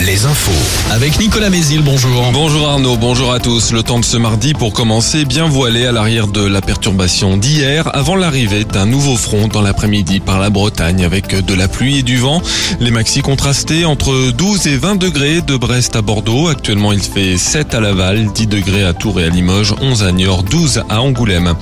Les infos. Avec Nicolas Mézil, bonjour. Bonjour Arnaud, bonjour à tous. Le temps de ce mardi pour commencer bien voilé à l'arrière de la perturbation d'hier avant l'arrivée d'un nouveau front dans l'après-midi par la Bretagne avec de la pluie et du vent. Les maxi contrastés entre 12 et 20 degrés de Brest à Bordeaux. Actuellement il fait 7 à Laval, 10 degrés à Tours et à Limoges, 11 à Niort, 12 à Angoulême.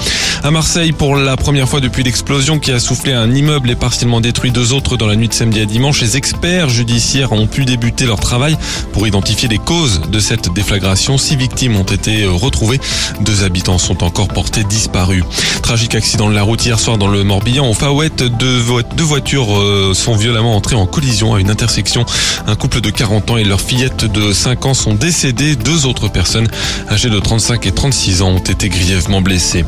À Marseille, pour la première fois depuis l'explosion qui a soufflé un immeuble et partiellement détruit deux autres dans la nuit de samedi à dimanche, les experts judiciaires ont pu débuter leur travail pour identifier les causes de cette déflagration. Six victimes ont été retrouvées. Deux habitants sont encore portés disparus. Tragique accident de la route hier soir dans le Morbihan. Au Fawet, deux, deux voitures euh, sont violemment entrées en collision à une intersection. Un couple de 40 ans et leur fillette de 5 ans sont décédés. Deux autres personnes âgées de 35 et 36 ans ont été grièvement blessées.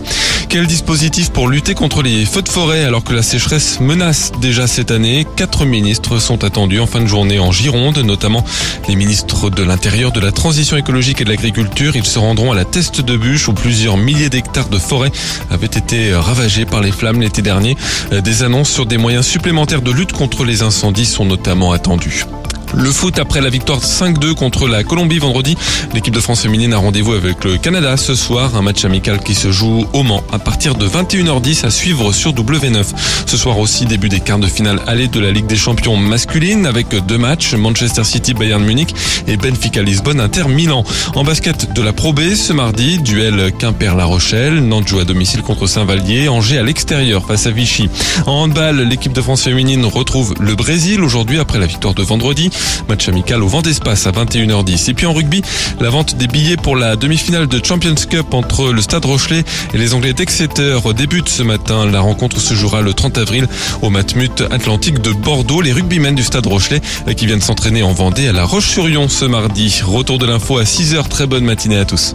Quel dispositif pour lutter contre les feux de forêt alors que la sécheresse menace déjà cette année? Quatre ministres sont attendus en fin de journée en Gironde notamment les ministres de l'Intérieur, de la Transition écologique et de l'Agriculture. Ils se rendront à la Teste de Bûche où plusieurs milliers d'hectares de forêt avaient été ravagés par les flammes l'été dernier. Des annonces sur des moyens supplémentaires de lutte contre les incendies sont notamment attendues. Le foot après la victoire 5-2 contre la Colombie vendredi. L'équipe de France féminine a rendez-vous avec le Canada ce soir. Un match amical qui se joue au Mans à partir de 21h10 à suivre sur W9. Ce soir aussi début des quarts de finale aller de la Ligue des champions masculine avec deux matchs. Manchester City Bayern Munich et Benfica Lisbonne Inter Milan. En basket de la Pro B ce mardi, duel Quimper-La Rochelle. Nantes joue à domicile contre Saint-Vallier. Angers à l'extérieur face à Vichy. En handball, l'équipe de France féminine retrouve le Brésil aujourd'hui après la victoire de vendredi. Match amical au vent d'espace à 21h10. Et puis en rugby, la vente des billets pour la demi-finale de Champions Cup entre le Stade Rochelet et les Anglais d'Exeter débute ce matin. La rencontre se jouera le 30 avril au Matmut Atlantique de Bordeaux. Les rugbymen du Stade Rochelet qui viennent s'entraîner en Vendée à la Roche-sur-Yon ce mardi. Retour de l'info à 6h. Très bonne matinée à tous.